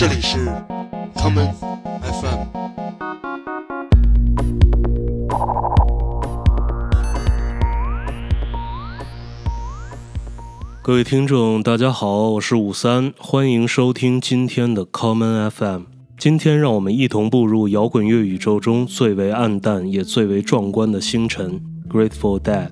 这里是 common FM。各位听众，大家好，我是五三，欢迎收听今天的 Common FM。今天，让我们一同步入摇滚乐宇宙中最为暗淡也最为壮观的星辰—— Grateful Dead。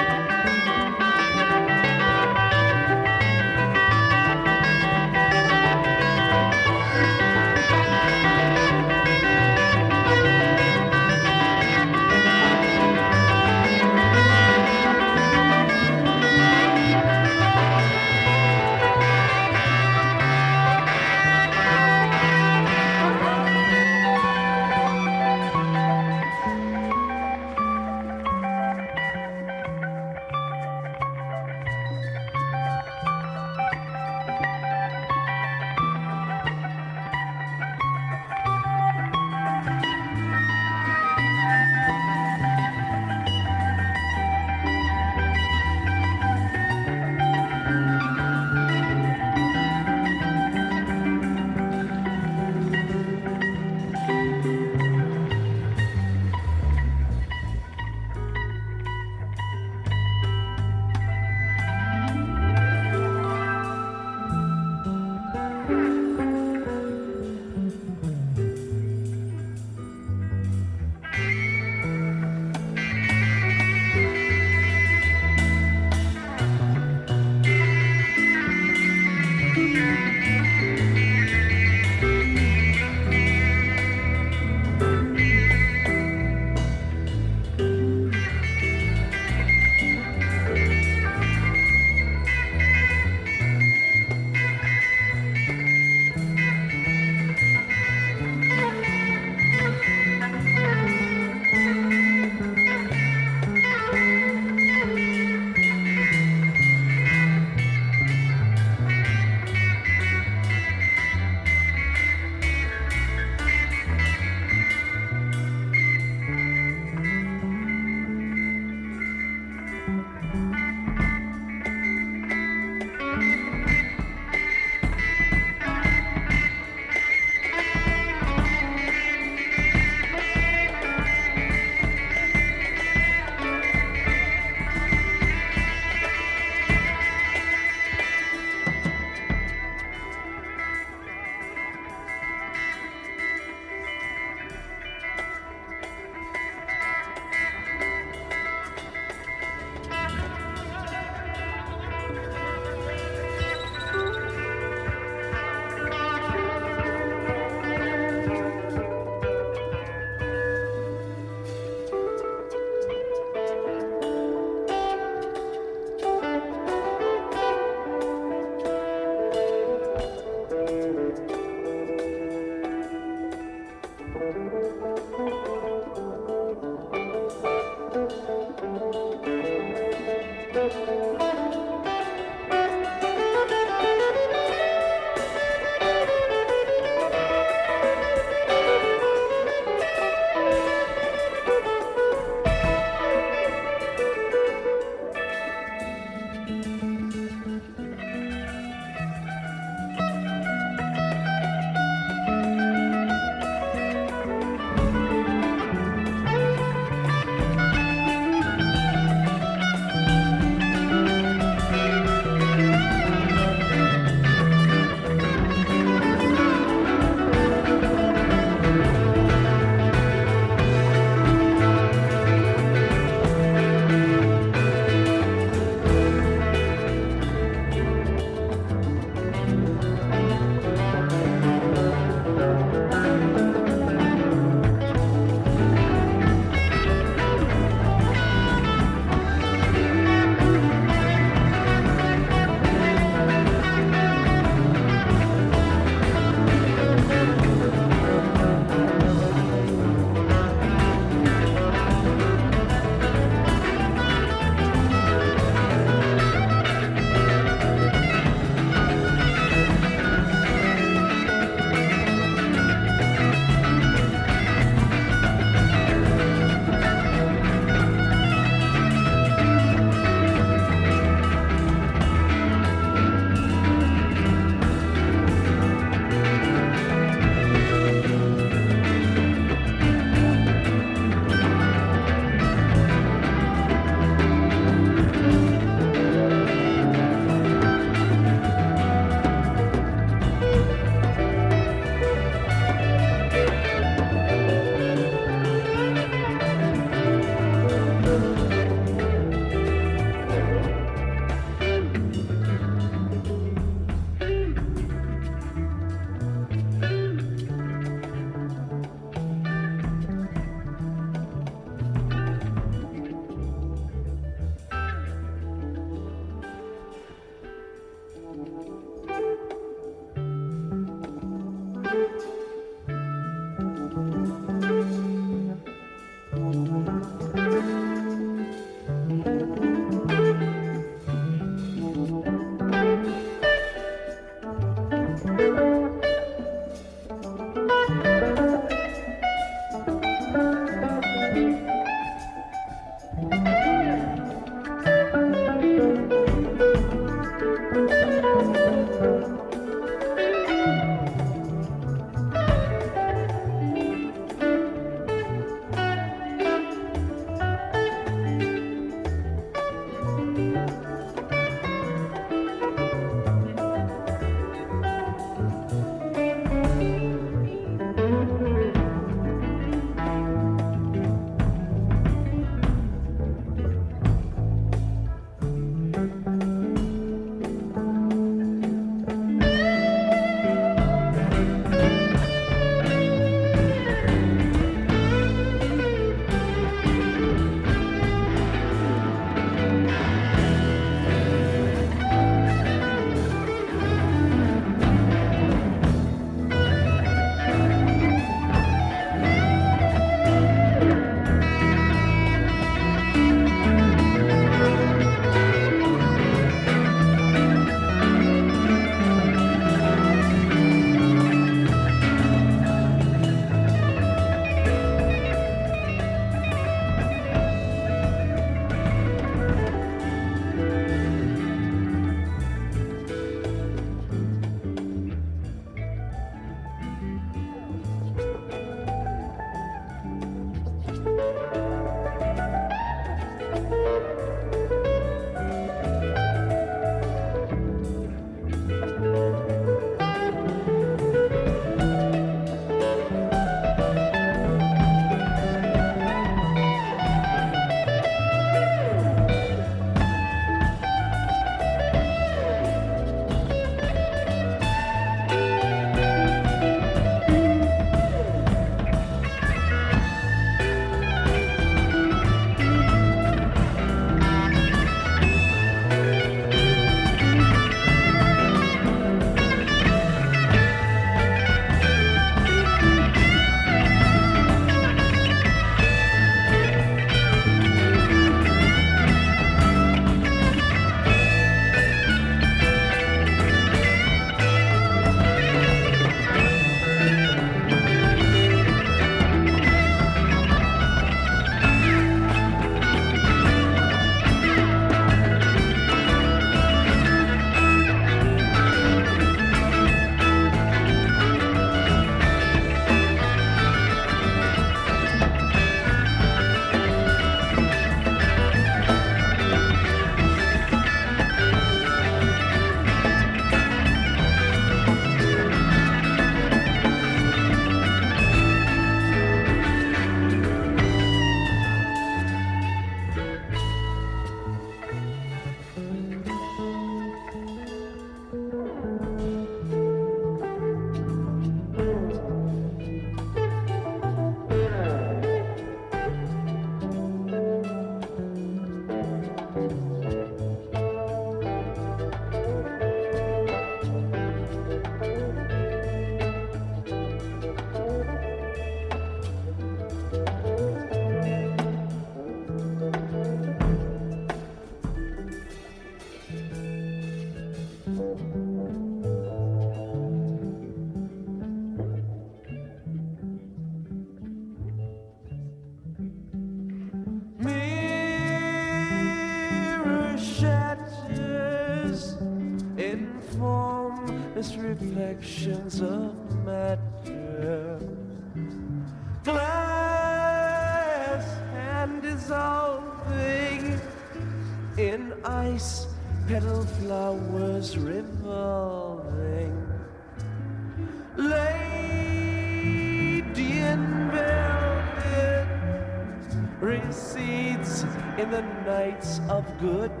of good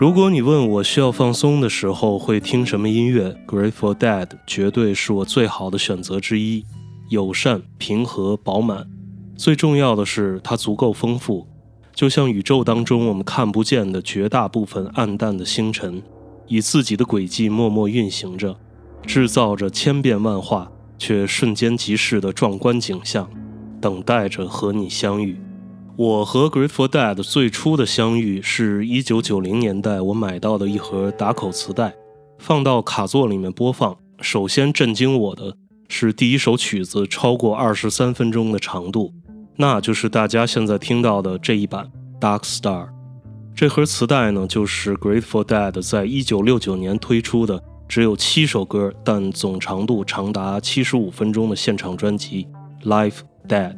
如果你问我需要放松的时候会听什么音乐，Grateful Dead 绝对是我最好的选择之一。友善、平和、饱满，最重要的是它足够丰富，就像宇宙当中我们看不见的绝大部分暗淡的星辰，以自己的轨迹默默运行着，制造着千变万化却瞬间即逝的壮观景象，等待着和你相遇。我和 Grateful Dead 最初的相遇是一九九零年代，我买到的一盒打口磁带，放到卡座里面播放。首先震惊我的是第一首曲子超过二十三分钟的长度，那就是大家现在听到的这一版《Dark Star》。这盒磁带呢，就是 Grateful Dead 在一九六九年推出的只有七首歌，但总长度长达七十五分钟的现场专辑《Live Dead》。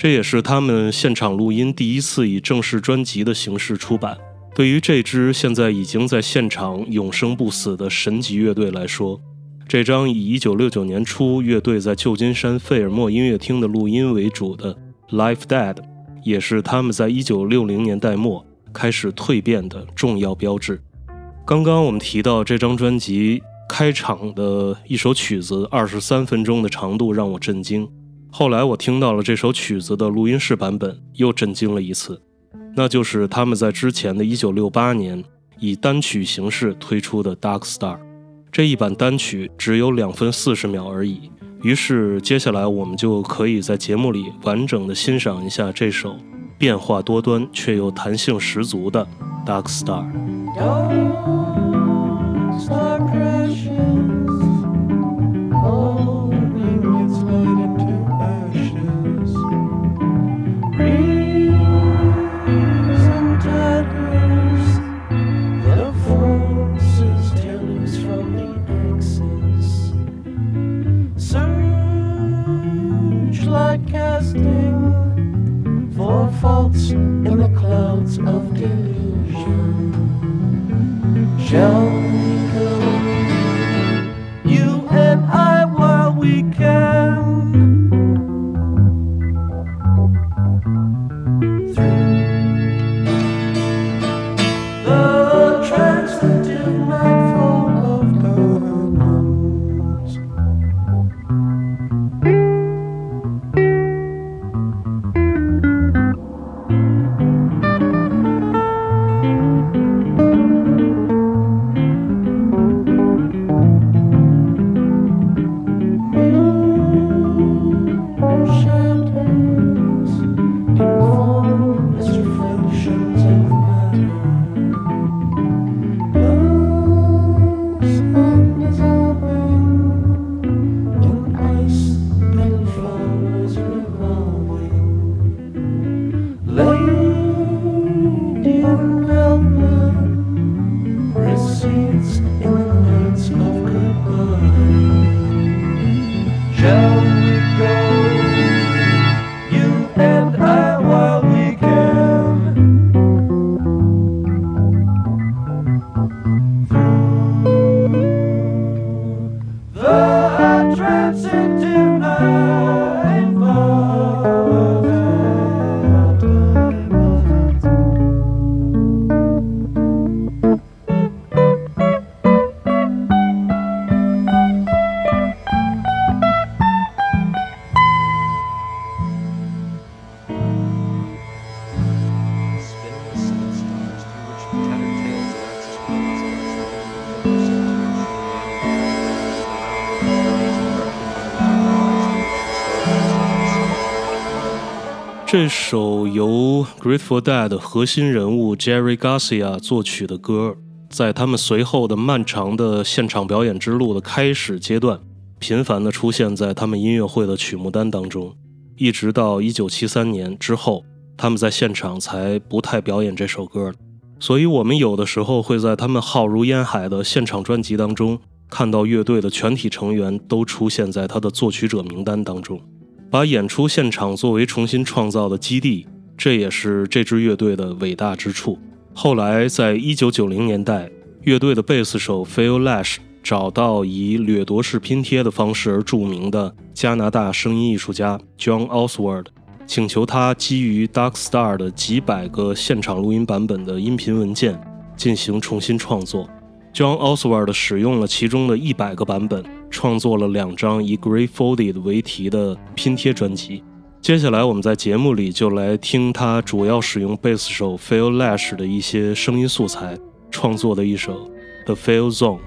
这也是他们现场录音第一次以正式专辑的形式出版。对于这支现在已经在现场永生不死的神级乐队来说，这张以1969年初乐队在旧金山费尔莫音乐厅的录音为主的《Live Dead》，也是他们在1960年代末开始蜕变的重要标志。刚刚我们提到这张专辑开场的一首曲子，二十三分钟的长度让我震惊。后来我听到了这首曲子的录音室版本，又震惊了一次。那就是他们在之前的1968年以单曲形式推出的《Dark Star》，这一版单曲只有两分四十秒而已。于是接下来我们就可以在节目里完整的欣赏一下这首变化多端却又弹性十足的《Dark Star》。就这首由 Grateful Dead 的核心人物 Jerry Garcia 作曲的歌，在他们随后的漫长的现场表演之路的开始阶段，频繁地出现在他们音乐会的曲目单当中，一直到1973年之后，他们在现场才不太表演这首歌。所以，我们有的时候会在他们浩如烟海的现场专辑当中，看到乐队的全体成员都出现在他的作曲者名单当中。把演出现场作为重新创造的基地，这也是这支乐队的伟大之处。后来，在一九九零年代，乐队的贝斯手 Phil Lesh 找到以掠夺式拼贴的方式而著名的加拿大声音艺术家 John Oswald，请求他基于 Dark Star 的几百个现场录音版本的音频文件进行重新创作。John Oswald 使用了其中的一百个版本，创作了两张以 Gray Folded 为题的拼贴专辑。接下来，我们在节目里就来听他主要使用贝斯手 Phil Lash 的一些声音素材创作的一首《The Phil Zone》。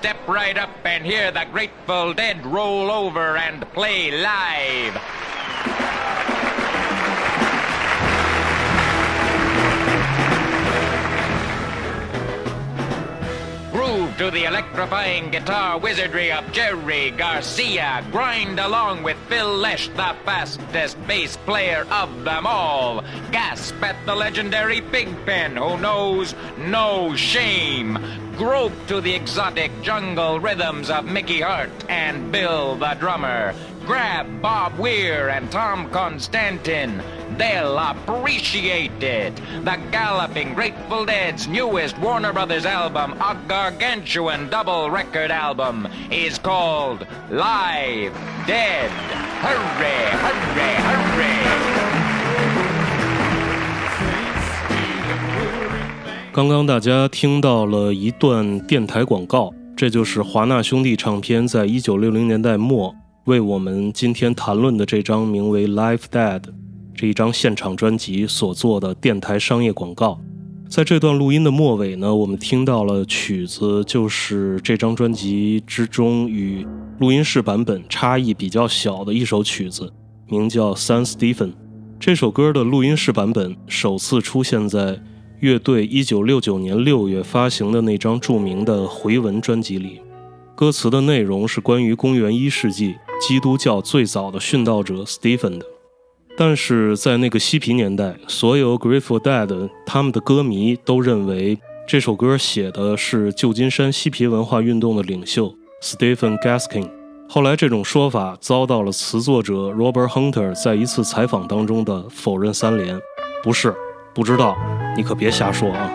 Step right up and hear the Grateful Dead roll over and play live. Groove to the electrifying guitar wizardry of Jerry Garcia. Grind along with Phil Lesh, the fastest bass player of them all. Gasp at the legendary Pigpen, who knows no shame. Grope to the exotic jungle rhythms of Mickey Hart and Bill the drummer. Grab Bob Weir and Tom Constantin. They'll appreciate it. The Galloping Grateful Dead's newest Warner Brothers album, a gargantuan double record album, is called Live Dead. Hooray, hooray, hooray. 刚刚大家听到了一段电台广告，这就是华纳兄弟唱片在一九六零年代末为我们今天谈论的这张名为《Live Dead》这一张现场专辑所做的电台商业广告。在这段录音的末尾呢，我们听到了曲子，就是这张专辑之中与录音室版本差异比较小的一首曲子，名叫《San Stephen》。这首歌的录音室版本首次出现在乐队1969年6月发行的那张著名的回文专辑里。歌词的内容是关于公元一世纪基督教最早的殉道者 Stephen 的。但是在那个嬉皮年代，所有 Grateful Dead 他们的歌迷都认为这首歌写的是旧金山嬉皮文化运动的领袖 Stephen Gaskin。后来这种说法遭到了词作者 Robert Hunter 在一次采访当中的否认三连：不是，不知道，你可别瞎说啊！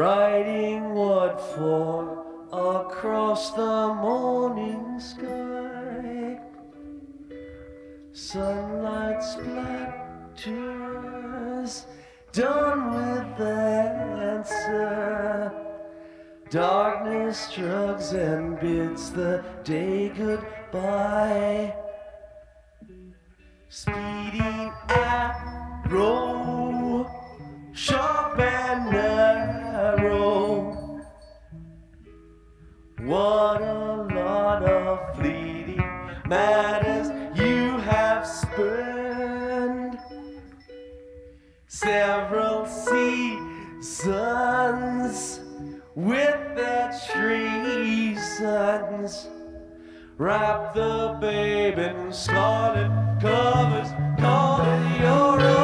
Writing what for across the morning sky. Sunlight splatters, done with the answer. Darkness shrugs and bids the day goodbye. Speeding arrow, with their treasons Wrap the babe in scarlet covers, call it your own.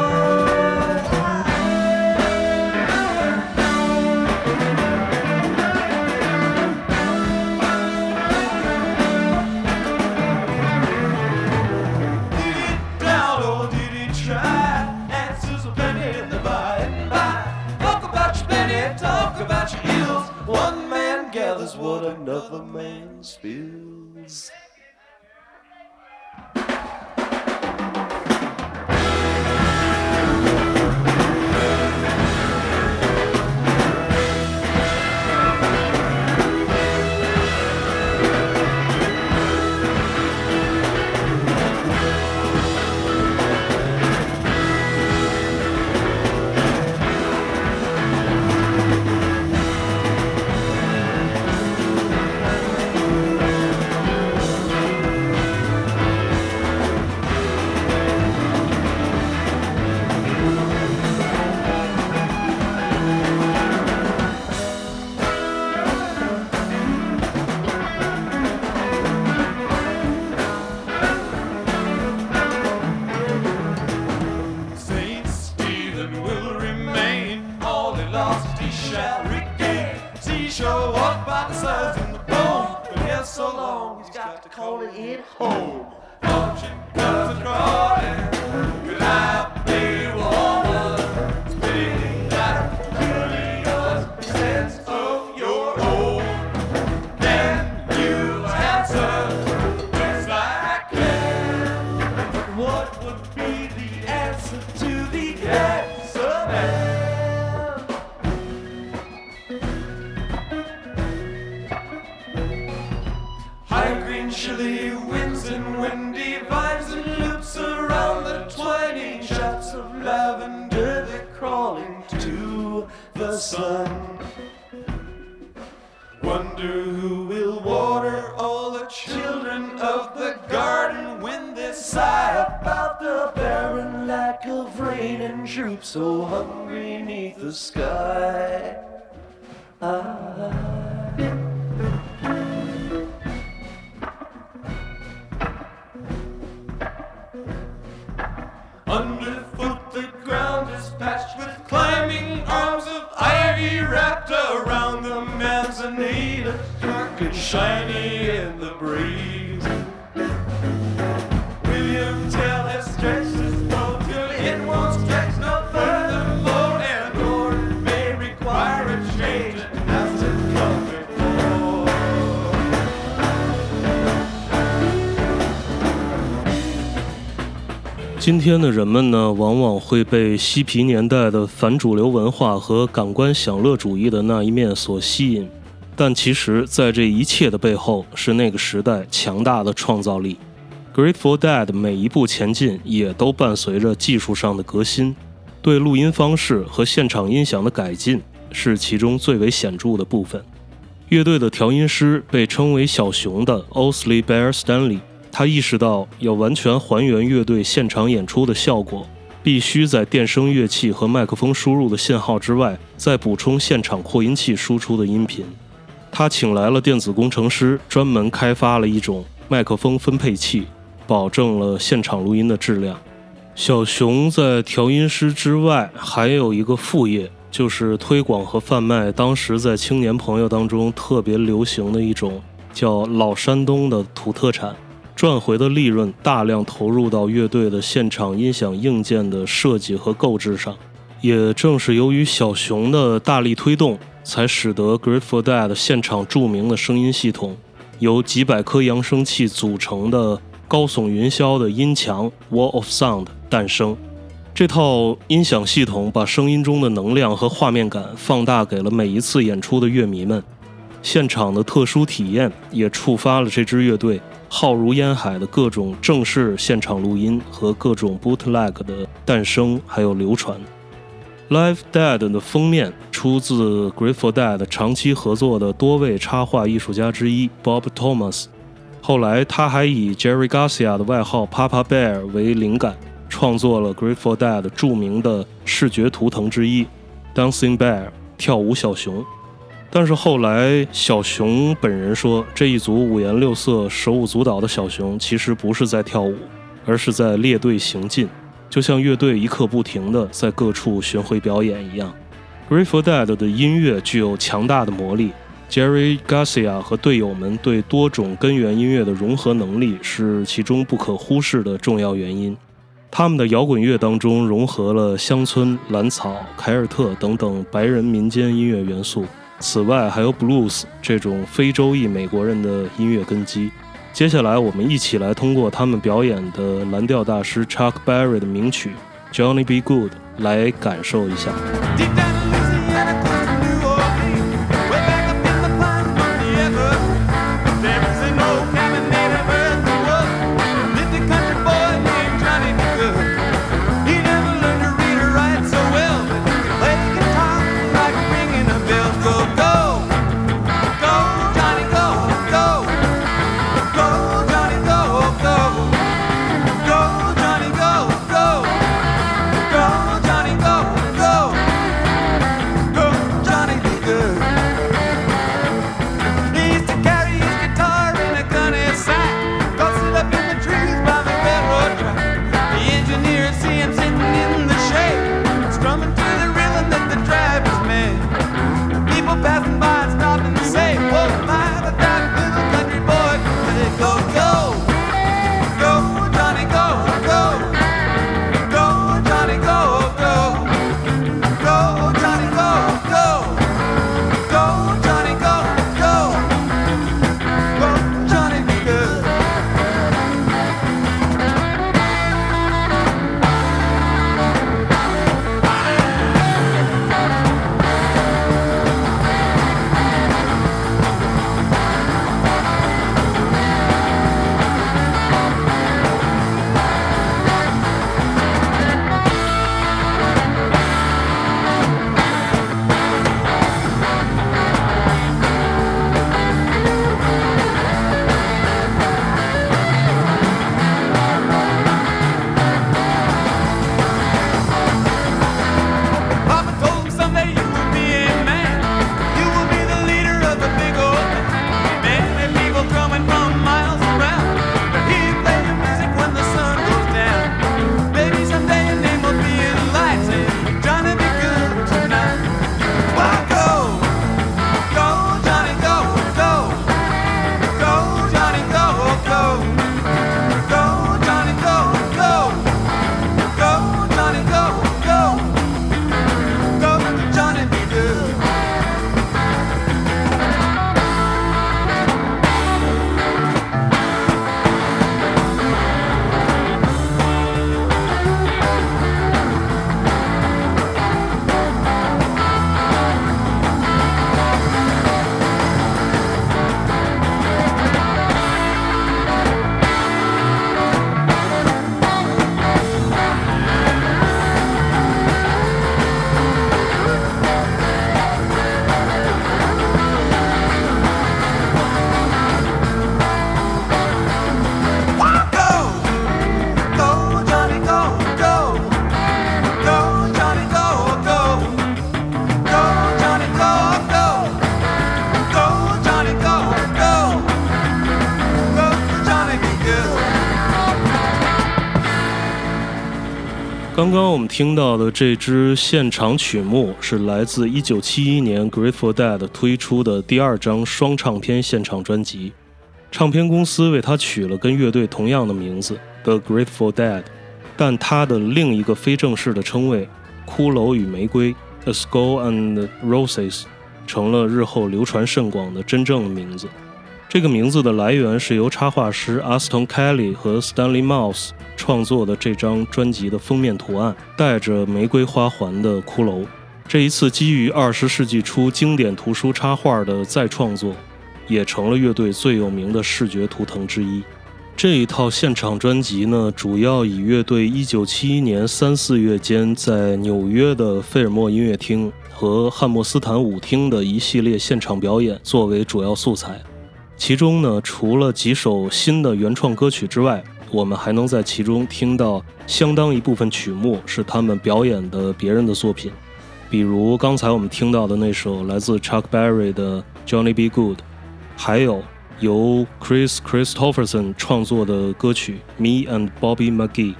What another man spills. 今天的人们呢，往往会被嬉皮年代的反主流文化和感官享乐主义的那一面所吸引，但其实，在这一切的背后，是那个时代强大的创造力。Grateful Dead 每一步前进，也都伴随着技术上的革新，对录音方式和现场音响的改进是其中最为显著的部分。乐队的调音师被称为“小熊”的 Osley Bear Stanley，他意识到要完全还原乐队现场演出的效果，必须在电声乐器和麦克风输入的信号之外，再补充现场扩音器输出的音频。他请来了电子工程师，专门开发了一种麦克风分配器，保证了现场录音的质量。小熊在调音师之外，还有一个副业，就是推广和贩卖当时在青年朋友当中特别流行的一种叫老山东的土特产。赚回的利润大量投入到乐队的现场音响硬件的设计和购置上。也正是由于小熊的大力推动，才使得 Grateful Dead 现场著名的声音系统，由几百颗扬声器组成的高耸云霄的音墙 Wall of Sound 诞生。这套音响系统把声音中的能量和画面感放大给了每一次演出的乐迷们。现场的特殊体验也触发了这支乐队浩如烟海的各种正式现场录音和各种 bootleg 的诞生，还有流传。Live Dead 的封面出自 Grateful Dead 长期合作的多位插画艺术家之一 Bob Thomas。后来，他还以 Jerry Garcia 的外号 Papa Bear 为灵感，创作了 Grateful Dead 著名的视觉图腾之一 Dancing Bear 跳舞小熊。但是后来小熊本人说，这一组五颜六色、手舞足蹈的小熊其实不是在跳舞，而是在列队行进，就像乐队一刻不停地在各处巡回表演一样。Grateful Dead 的音乐具有强大的魔力，Jerry Garcia 和队友们对多种根源音乐的融合能力是其中不可忽视的重要原因。他们的摇滚乐当中融合了乡村、蓝草、凯尔特等等白人民间音乐元素。此外，还有 blues 这种非洲裔美国人的音乐根基。接下来，我们一起来通过他们表演的蓝调大师 Chuck Berry 的名曲《Johnny B. Good》来感受一下。刚刚我们听到的这支现场曲目是来自1971年 Grateful Dead 推出的第二张双唱片现场专辑，唱片公司为它取了跟乐队同样的名字 The Grateful Dead，但它的另一个非正式的称谓“骷髅与玫瑰 ”（A Skull and Roses） 成了日后流传甚广的真正的名字。这个名字的来源是由插画师 Aston Kelly 和 Stanley Mouse 创作的这张专辑的封面图案，带着玫瑰花环的骷髅。这一次基于二十世纪初经典图书插画的再创作，也成了乐队最有名的视觉图腾之一。这一套现场专辑呢，主要以乐队1971年三四月间在纽约的费尔莫音乐厅和汉默斯坦舞厅的一系列现场表演作为主要素材。其中呢，除了几首新的原创歌曲之外，我们还能在其中听到相当一部分曲目是他们表演的别人的作品。比如刚才我们听到的那首来自 Chuck Berry 的《Johnny B. Good》，还有由 Chris Christopherson 创作的歌曲《Me and Bobby McGee》。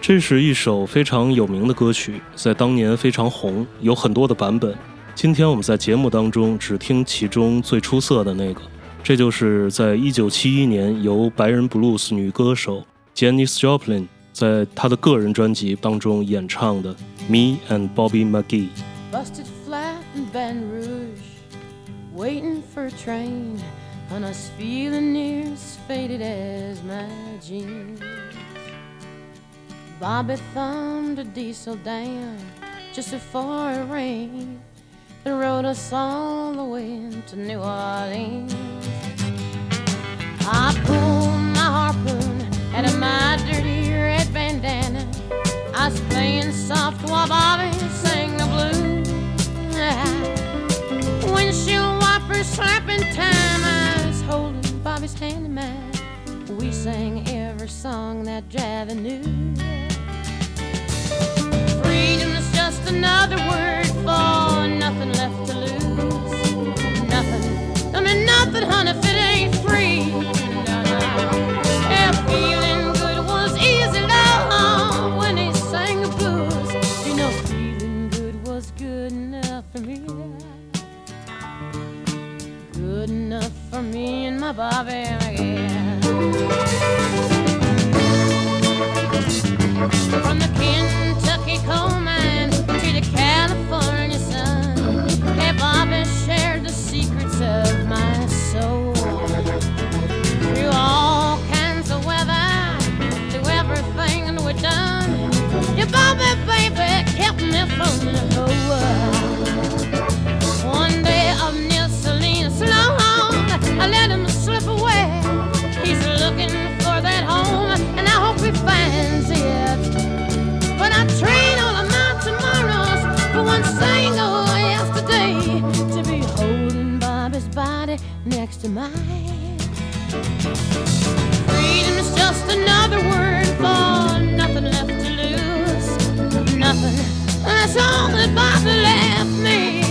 这是一首非常有名的歌曲，在当年非常红，有很多的版本。今天我们在节目当中只听其中最出色的那个，这就是在1971年由白人布鲁斯女歌手 Janis Joplin 在她的个人专辑当中演唱的《Me and Bobby McGee》。 Busted flat in Baton Rouge, waiting for a train, and us feeling near as faded as my jeans. Bobby thumbed a diesel down just before it rained and rode us all the way to New Orleans. I pulled my harpoon out of my dirty red bandana. I was playing soft while Bobby sang the blues. Windshield wipers slapping time. I was holding Bobby's hand in mine. We sang every song that Javi knew. Freedom's just another word for nothing left to lose. Nothing. I mean nothing, honey, for me and my Bobby, yeah. From the Kentucky coal mine. Freedom is just another word for nothing left to lose. Nothing. That's all that Bobby left me.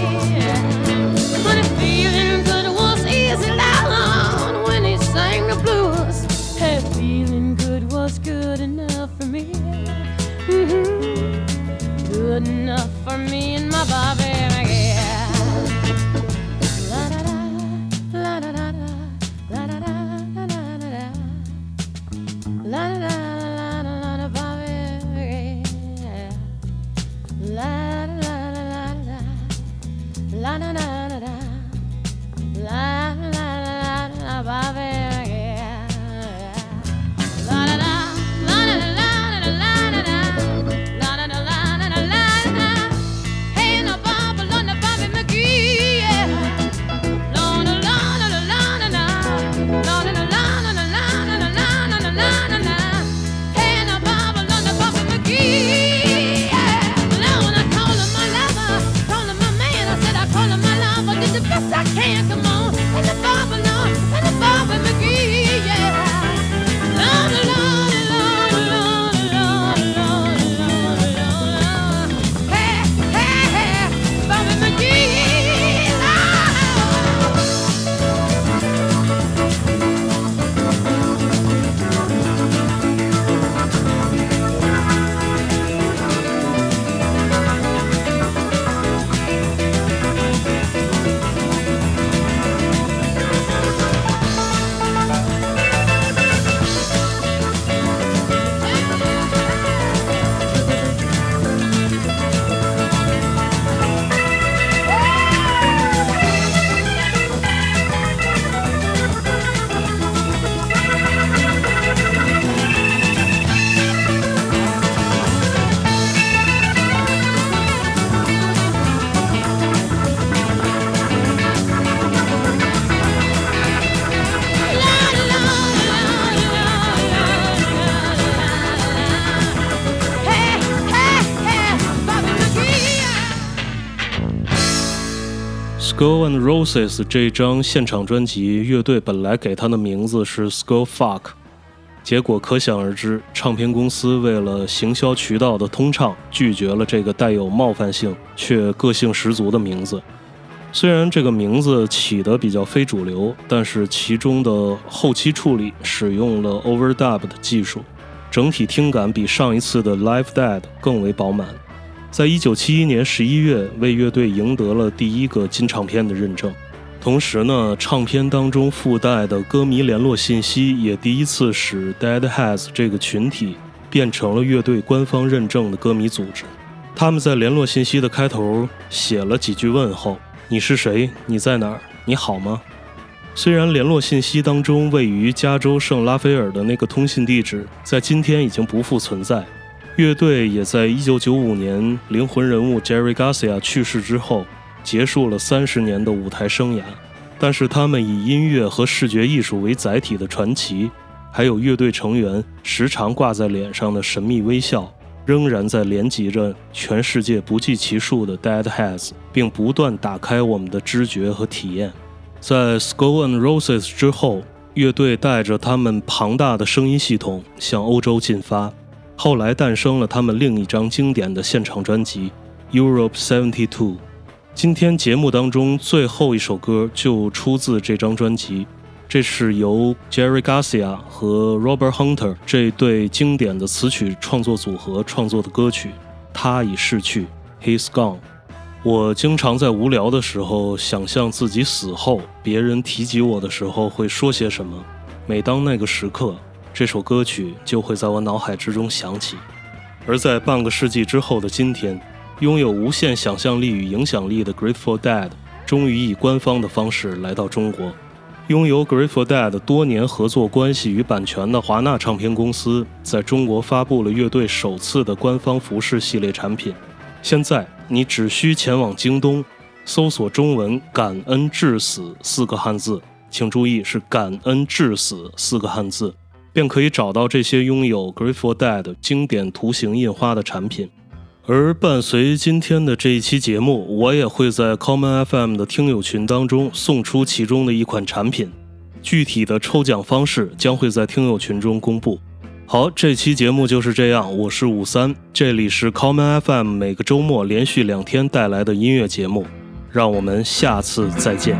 But if feeling good was easy loud when he sang the blues, hey, feeling good was good enough for me. Mm-hmm. Good enough for me and my Bobby. Skull and Roses 这张现场专辑，乐队本来给它的名字是 Skull Fuck，结果可想而知，唱片公司为了行销渠道的通畅，拒绝了这个带有冒犯性却个性十足的名字。虽然这个名字起得比较非主流，但是其中的后期处理使用了 overdub 的技术，整体听感比上一次的 Live Dead 更为饱满。在一九七一年十一月，为乐队赢得了第一个金唱片的认证。同时呢，唱片当中附带的歌迷联络信息也第一次使 Deadheads 这个群体变成了乐队官方认证的歌迷组织。他们在联络信息的开头写了几句问候：“你是谁？你在哪儿？你好吗？”虽然联络信息当中位于加州圣拉斐尔的那个通信地址在今天已经不复存在，乐队也在1995年灵魂人物 Jerry Garcia 去世之后。结束了三十年的舞台生涯，但是他们以音乐和视觉艺术为载体的传奇，还有乐队成员时常挂在脸上的神秘微笑，仍然在连接着全世界不计其数的 Deadheads，并不断打开我们的知觉和体验。在 Skull and Roses 之后，乐队带着他们庞大的声音系统向欧洲进发，后来诞生了他们另一张经典的现场专辑《Europe Seventy Two》。今天节目当中最后一首歌就出自这张专辑，这是由 Jerry Garcia 和 Robert Hunter 这对经典的词曲创作组合创作的歌曲。他已逝去，He's gone。我经常在无聊的时候想象自己死后，别人提及我的时候会说些什么。每当那个时刻，这首歌曲就会在我脑海之中响起。而在半个世纪之后的今天。拥有无限想象力与影响力的 Grateful Dead 终于以官方的方式来到中国。拥有 Grateful Dead 多年合作关系与版权的华纳唱片公司，在中国发布了乐队首次的官方服饰系列产品。现在你只需前往京东，搜索中文“感恩至死”四个汉字，请注意是“感恩至死”四个汉字，便可以找到这些拥有 Grateful Dead 经典图形印花的产品。而伴随今天的这一期节目，我也会在 Common FM 的听友群当中送出其中的一款产品，具体的抽奖方式将会在听友群中公布。好，这期节目就是这样，我是五三，这里是 Common FM 每个周末连续两天带来的音乐节目，让我们下次再见。